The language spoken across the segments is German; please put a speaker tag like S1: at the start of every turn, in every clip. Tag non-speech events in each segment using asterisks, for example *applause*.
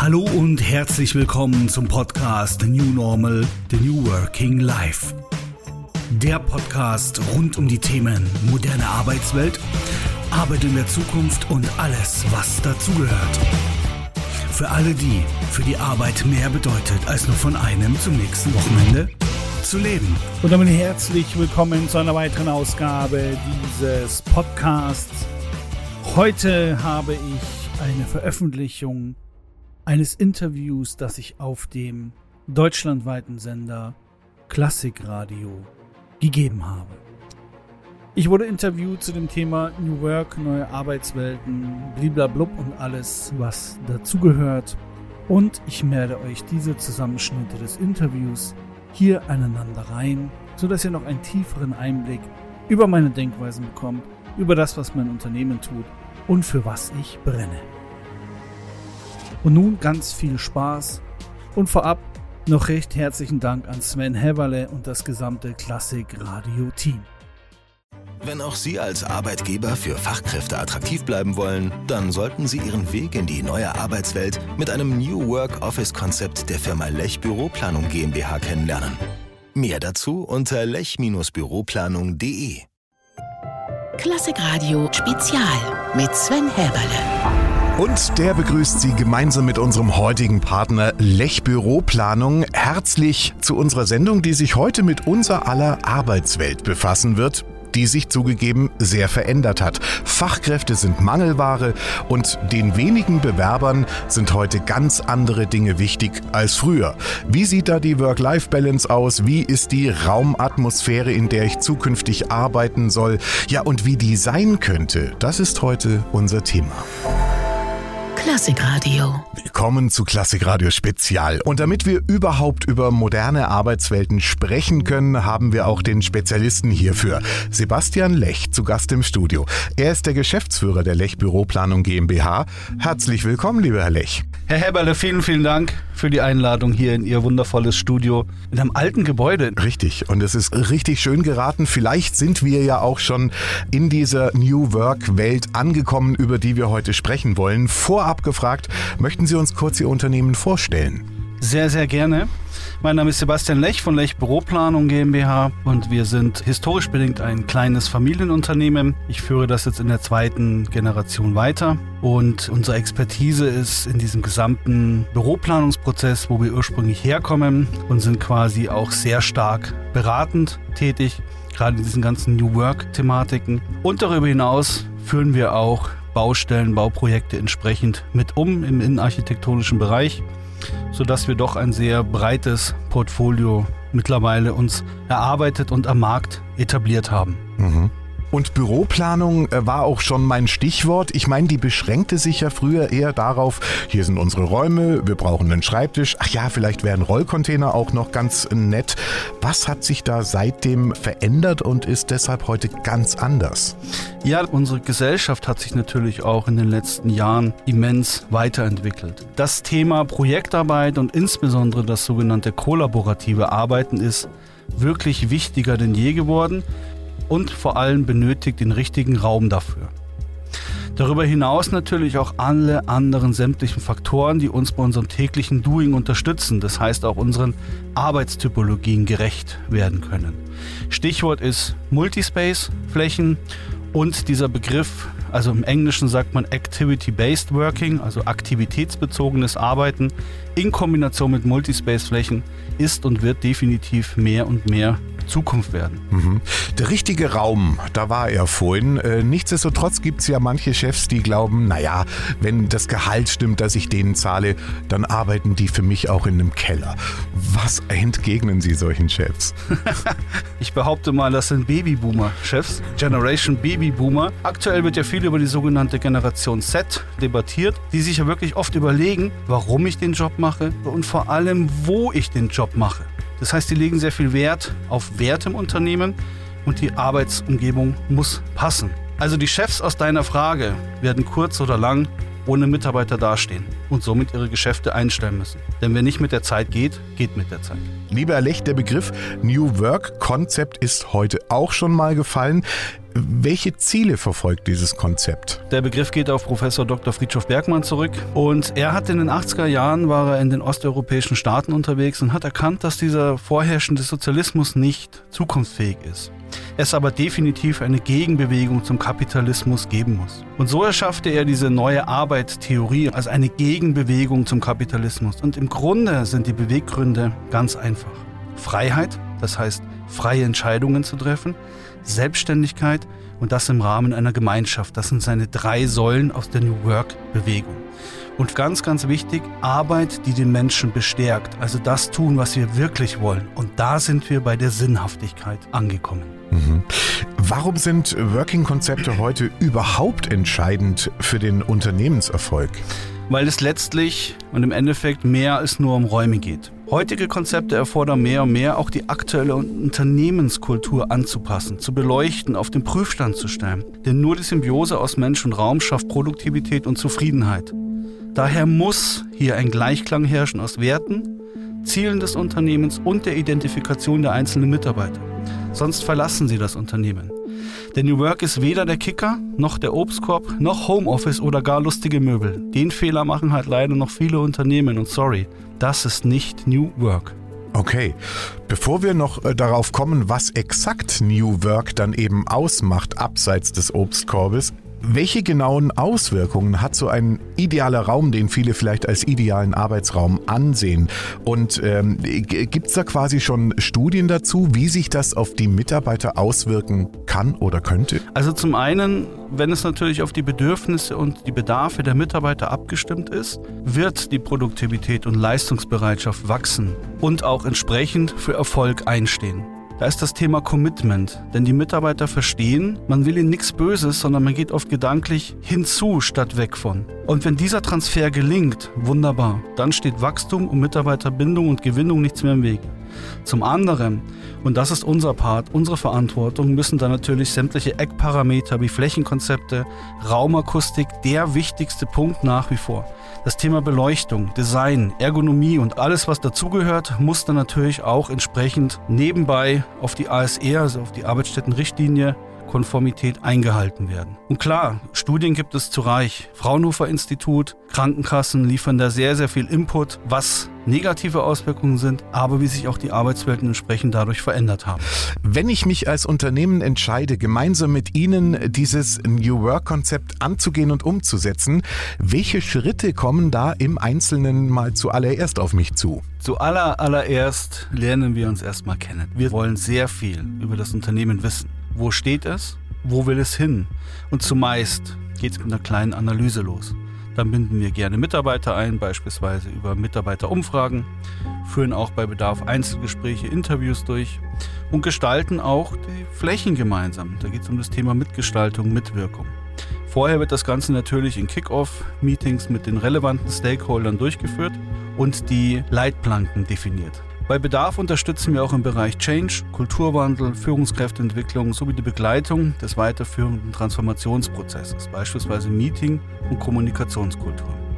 S1: Hallo und herzlich willkommen zum Podcast The New Normal, The New Working Life. Der Podcast rund um die Themen moderne Arbeitswelt, Arbeit in der Zukunft und alles, was dazugehört. Für alle die, für die Arbeit mehr bedeutet, als nur von einem zum nächsten Wochenende zu leben.
S2: Und damit herzlich willkommen zu einer weiteren Ausgabe dieses Podcasts. Heute habe ich eine Veröffentlichung eines Interviews, das ich auf dem deutschlandweiten Sender Klassikradio gegeben habe. Ich wurde interviewt zu dem Thema New Work, neue Arbeitswelten, bliblablub und alles, was dazugehört. Und ich werde euch diese Zusammenschnitte des Interviews hier aneinander rein, sodass ihr noch einen tieferen Einblick über meine Denkweisen bekommt, über das, was mein Unternehmen tut und für was ich brenne. Und nun ganz viel Spaß und vorab noch recht herzlichen Dank an Sven Heverle und das gesamte Klassik Radio Team.
S3: Wenn auch Sie als Arbeitgeber für Fachkräfte attraktiv bleiben wollen, dann sollten Sie Ihren Weg in die neue Arbeitswelt mit einem New Work Office Konzept der Firma Lech Büroplanung GmbH kennenlernen. Mehr dazu unter lech-büroplanung.de.
S4: Klassikradio Spezial mit Sven Heberle.
S5: Und der begrüßt Sie gemeinsam mit unserem heutigen Partner Lech Büroplanung herzlich zu unserer Sendung, die sich heute mit unser aller Arbeitswelt befassen wird die sich zugegeben sehr verändert hat. Fachkräfte sind Mangelware und den wenigen Bewerbern sind heute ganz andere Dinge wichtig als früher. Wie sieht da die Work-Life-Balance aus? Wie ist die Raumatmosphäre, in der ich zukünftig arbeiten soll? Ja, und wie die sein könnte, das ist heute unser Thema.
S4: Klassikradio.
S5: Willkommen zu Klassikradio Spezial. Und damit wir überhaupt über moderne Arbeitswelten sprechen können, haben wir auch den Spezialisten hierfür, Sebastian Lech, zu Gast im Studio. Er ist der Geschäftsführer der Lech Büroplanung GmbH. Herzlich willkommen, lieber Herr Lech.
S2: Herr Heberle, vielen, vielen Dank für die Einladung hier in Ihr wundervolles Studio in einem alten Gebäude.
S5: Richtig, und es ist richtig schön geraten. Vielleicht sind wir ja auch schon in dieser New Work-Welt angekommen, über die wir heute sprechen wollen. Vorab gefragt, möchten Sie uns kurz Ihr Unternehmen vorstellen?
S2: Sehr, sehr gerne. Mein Name ist Sebastian Lech von Lech Büroplanung GmbH und wir sind historisch bedingt ein kleines Familienunternehmen. Ich führe das jetzt in der zweiten Generation weiter und unsere Expertise ist in diesem gesamten Büroplanungsprozess, wo wir ursprünglich herkommen und sind quasi auch sehr stark beratend tätig, gerade in diesen ganzen New Work-Thematiken. Und darüber hinaus führen wir auch Baustellen, Bauprojekte entsprechend mit um im innenarchitektonischen Bereich sodass wir doch ein sehr breites Portfolio mittlerweile uns erarbeitet und am Markt etabliert haben.
S5: Mhm. Und Büroplanung äh, war auch schon mein Stichwort. Ich meine, die beschränkte sich ja früher eher darauf, hier sind unsere Räume, wir brauchen einen Schreibtisch. Ach ja, vielleicht wären Rollcontainer auch noch ganz nett. Was hat sich da seitdem verändert und ist deshalb heute ganz anders?
S2: Ja, unsere Gesellschaft hat sich natürlich auch in den letzten Jahren immens weiterentwickelt. Das Thema Projektarbeit und insbesondere das sogenannte kollaborative Arbeiten ist wirklich wichtiger denn je geworden und vor allem benötigt den richtigen Raum dafür. Darüber hinaus natürlich auch alle anderen sämtlichen Faktoren, die uns bei unserem täglichen Doing unterstützen, das heißt auch unseren Arbeitstypologien gerecht werden können. Stichwort ist Multispace-Flächen und dieser Begriff, also im Englischen sagt man Activity-Based Working, also aktivitätsbezogenes Arbeiten in Kombination mit Multispace-Flächen ist und wird definitiv mehr und mehr Zukunft werden.
S5: Mhm. Der richtige Raum, da war er vorhin. Äh, nichtsdestotrotz gibt es ja manche Chefs, die glauben, naja, wenn das Gehalt stimmt, das ich denen zahle, dann arbeiten die für mich auch in einem Keller. Was entgegnen Sie solchen Chefs? *laughs*
S2: ich behaupte mal, das sind Babyboomer-Chefs, Generation Babyboomer. Aktuell wird ja viel über die sogenannte Generation Z debattiert, die sich ja wirklich oft überlegen, warum ich den Job mache und vor allem, wo ich den Job mache. Das heißt, die legen sehr viel Wert auf Wert im Unternehmen und die Arbeitsumgebung muss passen. Also die Chefs aus deiner Frage werden kurz oder lang ohne Mitarbeiter dastehen und somit ihre Geschäfte einstellen müssen. Denn wer nicht mit der Zeit geht, geht mit der Zeit.
S5: Lieber Herr Lech, der Begriff New Work Konzept ist heute auch schon mal gefallen. Welche Ziele verfolgt dieses Konzept?
S2: Der Begriff geht auf Professor Dr. Friedhof Bergmann zurück und er hat in den 80er Jahren war er in den osteuropäischen Staaten unterwegs und hat erkannt, dass dieser vorherrschende Sozialismus nicht zukunftsfähig ist. Es aber definitiv eine Gegenbewegung zum Kapitalismus geben muss. Und so erschaffte er diese neue Arbeitstheorie als eine Gegenbewegung zum Kapitalismus. Und im Grunde sind die Beweggründe ganz einfach. Freiheit, das heißt freie Entscheidungen zu treffen, Selbstständigkeit und das im Rahmen einer Gemeinschaft. Das sind seine drei Säulen aus der New Work-Bewegung. Und ganz, ganz wichtig, Arbeit, die den Menschen bestärkt. Also das tun, was wir wirklich wollen. Und da sind wir bei der Sinnhaftigkeit angekommen.
S5: Mhm. Warum sind Working-Konzepte heute überhaupt entscheidend für den Unternehmenserfolg?
S2: Weil es letztlich und im Endeffekt mehr als nur um Räume geht. Heutige Konzepte erfordern mehr und mehr, auch die aktuelle Unternehmenskultur anzupassen, zu beleuchten, auf den Prüfstand zu stellen. Denn nur die Symbiose aus Mensch und Raum schafft Produktivität und Zufriedenheit. Daher muss hier ein Gleichklang herrschen aus Werten, Zielen des Unternehmens und der Identifikation der einzelnen Mitarbeiter. Sonst verlassen sie das Unternehmen. Denn New Work ist weder der Kicker, noch der Obstkorb, noch Homeoffice oder gar lustige Möbel. Den Fehler machen halt leider noch viele Unternehmen und sorry, das ist nicht New Work.
S5: Okay, bevor wir noch äh, darauf kommen, was exakt New Work dann eben ausmacht, abseits des Obstkorbes, welche genauen Auswirkungen hat so ein idealer Raum, den viele vielleicht als idealen Arbeitsraum ansehen? Und ähm, gibt es da quasi schon Studien dazu, wie sich das auf die Mitarbeiter auswirken kann oder könnte?
S2: Also zum einen, wenn es natürlich auf die Bedürfnisse und die Bedarfe der Mitarbeiter abgestimmt ist, wird die Produktivität und Leistungsbereitschaft wachsen und auch entsprechend für Erfolg einstehen. Da ist das Thema Commitment, denn die Mitarbeiter verstehen, man will ihnen nichts Böses, sondern man geht oft gedanklich hinzu statt weg von. Und wenn dieser Transfer gelingt, wunderbar, dann steht Wachstum und Mitarbeiterbindung und Gewinnung nichts mehr im Weg. Zum anderen, und das ist unser Part, unsere Verantwortung, müssen da natürlich sämtliche Eckparameter wie Flächenkonzepte, Raumakustik der wichtigste Punkt nach wie vor. Das Thema Beleuchtung, Design, Ergonomie und alles, was dazugehört, muss dann natürlich auch entsprechend nebenbei auf die ASE, also auf die Arbeitsstättenrichtlinie, Konformität eingehalten werden. Und klar, Studien gibt es zu reich. Fraunhofer Institut, Krankenkassen liefern da sehr, sehr viel Input, was negative Auswirkungen sind, aber wie sich auch die Arbeitswelten entsprechend dadurch verändert haben.
S5: Wenn ich mich als Unternehmen entscheide, gemeinsam mit Ihnen dieses New Work-Konzept anzugehen und umzusetzen, welche Schritte kommen da im Einzelnen mal zuallererst auf mich zu?
S2: Zuallererst lernen wir uns erstmal kennen. Wir wollen sehr viel über das Unternehmen wissen. Wo steht es? Wo will es hin? Und zumeist geht es mit einer kleinen Analyse los. Dann binden wir gerne Mitarbeiter ein, beispielsweise über Mitarbeiterumfragen, führen auch bei Bedarf Einzelgespräche, Interviews durch und gestalten auch die Flächen gemeinsam. Da geht es um das Thema Mitgestaltung, Mitwirkung. Vorher wird das Ganze natürlich in Kick-Off-Meetings mit den relevanten Stakeholdern durchgeführt und die Leitplanken definiert. Bei Bedarf unterstützen wir auch im Bereich Change, Kulturwandel, Führungskräfteentwicklung sowie die Begleitung des weiterführenden Transformationsprozesses, beispielsweise Meeting- und Kommunikationskultur.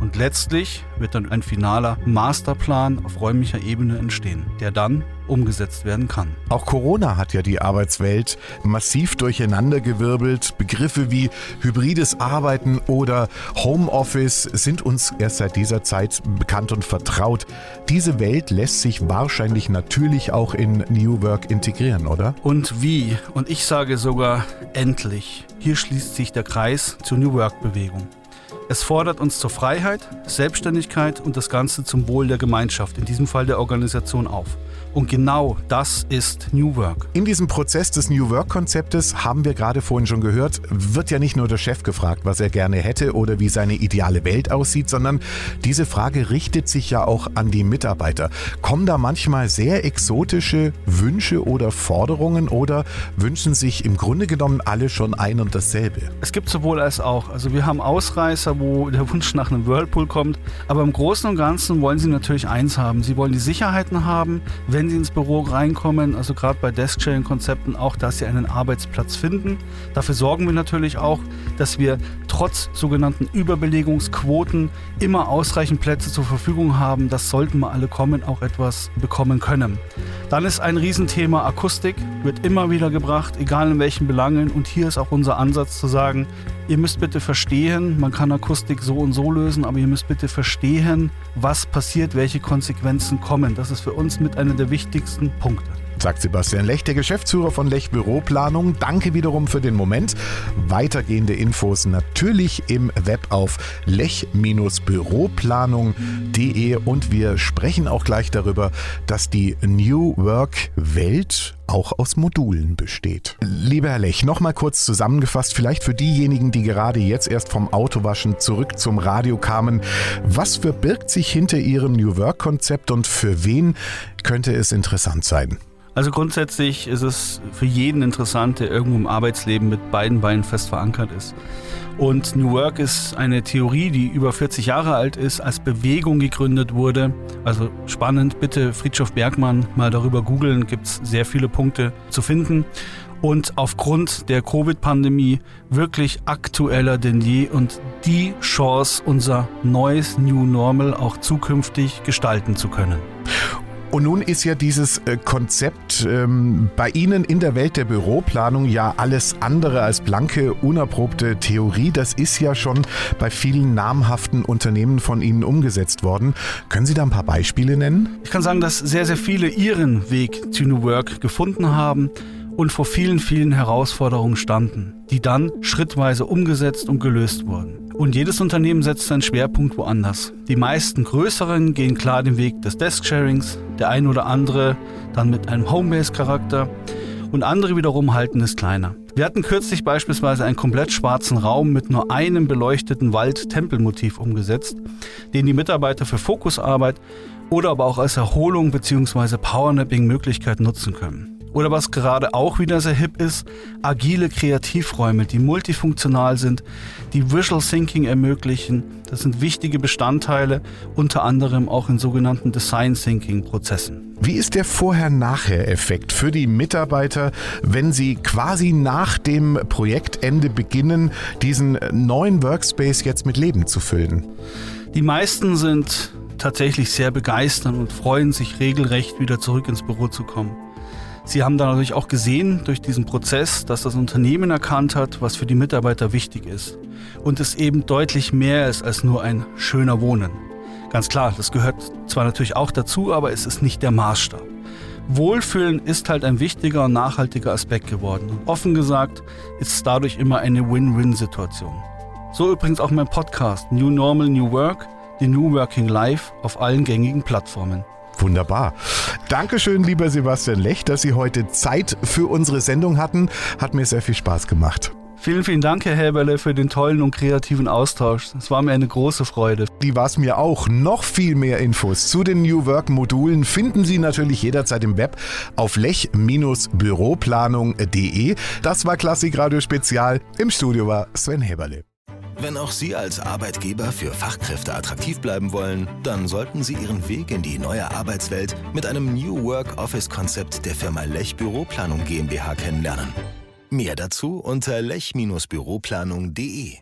S2: Und letztlich wird dann ein finaler Masterplan auf räumlicher Ebene entstehen, der dann umgesetzt werden kann.
S5: Auch Corona hat ja die Arbeitswelt massiv durcheinandergewirbelt. Begriffe wie hybrides Arbeiten oder Homeoffice sind uns erst seit dieser Zeit bekannt und vertraut. Diese Welt lässt sich wahrscheinlich natürlich auch in New Work integrieren, oder?
S2: Und wie? Und ich sage sogar endlich. Hier schließt sich der Kreis zur New Work-Bewegung. Es fordert uns zur Freiheit, Selbstständigkeit und das Ganze zum Wohl der Gemeinschaft, in diesem Fall der Organisation auf. Und genau das ist New Work.
S5: In diesem Prozess des New Work-Konzeptes haben wir gerade vorhin schon gehört, wird ja nicht nur der Chef gefragt, was er gerne hätte oder wie seine ideale Welt aussieht, sondern diese Frage richtet sich ja auch an die Mitarbeiter. Kommen da manchmal sehr exotische Wünsche oder Forderungen oder wünschen sich im Grunde genommen alle schon ein und dasselbe?
S2: Es gibt sowohl als auch. Also wir haben Ausreißer, wo der Wunsch nach einem Whirlpool kommt. Aber im Großen und Ganzen wollen sie natürlich eins haben. Sie wollen die Sicherheiten haben, wenn sie ins Büro reinkommen, also gerade bei Desk-Sharing-Konzepten auch, dass sie einen Arbeitsplatz finden. Dafür sorgen wir natürlich auch, dass wir trotz sogenannten Überbelegungsquoten immer ausreichend Plätze zur Verfügung haben. Das sollten wir alle kommen, auch etwas bekommen können. Dann ist ein Riesenthema Akustik, wird immer wieder gebracht, egal in welchen Belangen. Und hier ist auch unser Ansatz zu sagen, ihr müsst bitte verstehen, man kann Akustik so und so lösen, aber ihr müsst bitte verstehen, was passiert, welche Konsequenzen kommen. Das ist für uns mit einer der wichtigsten Punkte
S5: sagt Sebastian Lech, der Geschäftsführer von Lech Büroplanung. Danke wiederum für den Moment. Weitergehende Infos natürlich im Web auf lech-büroplanung.de und wir sprechen auch gleich darüber, dass die New Work Welt auch aus Modulen besteht. Lieber Herr Lech, nochmal kurz zusammengefasst, vielleicht für diejenigen, die gerade jetzt erst vom Autowaschen zurück zum Radio kamen, was verbirgt sich hinter Ihrem New Work Konzept und für wen könnte es interessant sein?
S2: Also grundsätzlich ist es für jeden interessant, der irgendwo im Arbeitsleben mit beiden Beinen fest verankert ist. Und New Work ist eine Theorie, die über 40 Jahre alt ist, als Bewegung gegründet wurde. Also spannend, bitte Friedhof Bergmann mal darüber googeln, gibt es sehr viele Punkte zu finden. Und aufgrund der Covid-Pandemie wirklich aktueller denn je und die Chance, unser neues New Normal auch zukünftig gestalten zu können.
S5: Und nun ist ja dieses äh, Konzept ähm, bei Ihnen in der Welt der Büroplanung ja alles andere als blanke, unerprobte Theorie. Das ist ja schon bei vielen namhaften Unternehmen von Ihnen umgesetzt worden. Können Sie da ein paar Beispiele nennen?
S2: Ich kann sagen, dass sehr, sehr viele ihren Weg zu New Work gefunden haben und vor vielen, vielen Herausforderungen standen, die dann schrittweise umgesetzt und gelöst wurden. Und jedes Unternehmen setzt seinen Schwerpunkt woanders. Die meisten größeren gehen klar den Weg des Desk-Sharings, der ein oder andere dann mit einem Homebase-Charakter und andere wiederum halten es kleiner. Wir hatten kürzlich beispielsweise einen komplett schwarzen Raum mit nur einem beleuchteten Wald-Tempelmotiv umgesetzt, den die Mitarbeiter für Fokusarbeit oder aber auch als Erholung bzw. Powernapping-Möglichkeit nutzen können. Oder was gerade auch wieder sehr hip ist, agile Kreativräume, die multifunktional sind, die Visual Thinking ermöglichen. Das sind wichtige Bestandteile, unter anderem auch in sogenannten Design Thinking Prozessen.
S5: Wie ist der Vorher-Nachher-Effekt für die Mitarbeiter, wenn sie quasi nach dem Projektende beginnen, diesen neuen Workspace jetzt mit Leben zu füllen?
S2: Die meisten sind tatsächlich sehr begeistert und freuen sich regelrecht wieder zurück ins Büro zu kommen. Sie haben dann natürlich auch gesehen durch diesen Prozess, dass das Unternehmen erkannt hat, was für die Mitarbeiter wichtig ist. Und es eben deutlich mehr ist als nur ein schöner Wohnen. Ganz klar, das gehört zwar natürlich auch dazu, aber es ist nicht der Maßstab. Wohlfühlen ist halt ein wichtiger und nachhaltiger Aspekt geworden. Und offen gesagt ist es dadurch immer eine Win-Win-Situation. So übrigens auch mein Podcast New Normal New Work, die New Working Life auf allen gängigen Plattformen.
S5: Wunderbar. Dankeschön, lieber Sebastian Lech, dass Sie heute Zeit für unsere Sendung hatten. Hat mir sehr viel Spaß gemacht.
S2: Vielen, vielen Dank, Herr Heberle, für den tollen und kreativen Austausch. Es war mir eine große Freude.
S5: Die war es mir auch. Noch viel mehr Infos zu den New Work Modulen finden Sie natürlich jederzeit im Web auf lech-büroplanung.de. Das war Klassikradio Spezial. Im Studio war Sven Heberle.
S3: Wenn auch Sie als Arbeitgeber für Fachkräfte attraktiv bleiben wollen, dann sollten Sie Ihren Weg in die neue Arbeitswelt mit einem New Work Office Konzept der Firma Lech Büroplanung GmbH kennenlernen. Mehr dazu unter lech-büroplanung.de.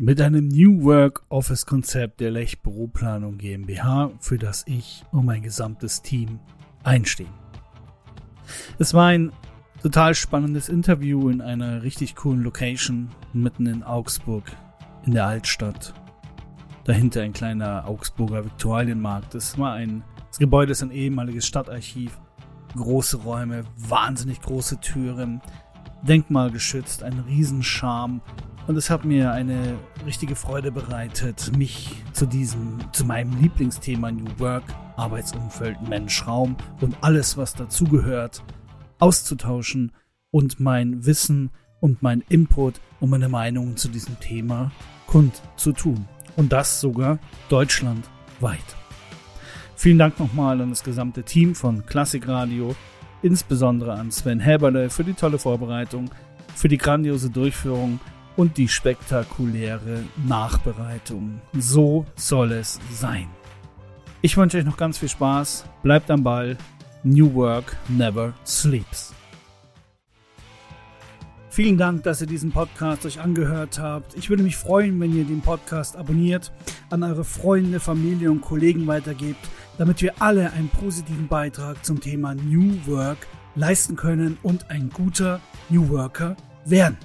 S2: Mit einem New Work Office Konzept der Lech Büroplanung GmbH, für das ich und mein gesamtes Team einstehen. Es war ein total spannendes Interview in einer richtig coolen Location mitten in Augsburg, in der Altstadt. Dahinter ein kleiner Augsburger Viktualienmarkt. Das war ein, das Gebäude ist ein ehemaliges Stadtarchiv. Große Räume, wahnsinnig große Türen, denkmalgeschützt, ein Riesenscharme. Und es hat mir eine richtige Freude bereitet, mich zu diesem, zu meinem Lieblingsthema New Work, Arbeitsumfeld, Mensch, Raum und alles, was dazugehört, auszutauschen und mein Wissen und mein Input und meine Meinungen zu diesem Thema kundzutun. Und das sogar deutschlandweit. Vielen Dank nochmal an das gesamte Team von Klassikradio, insbesondere an Sven Häberle für die tolle Vorbereitung, für die grandiose Durchführung und die spektakuläre Nachbereitung. So soll es sein. Ich wünsche euch noch ganz viel Spaß, bleibt am Ball. New Work never sleeps. Vielen Dank, dass ihr diesen Podcast euch angehört habt. Ich würde mich freuen, wenn ihr den Podcast abonniert, an eure Freunde, Familie und Kollegen weitergebt, damit wir alle einen positiven Beitrag zum Thema New Work leisten können und ein guter New Worker werden.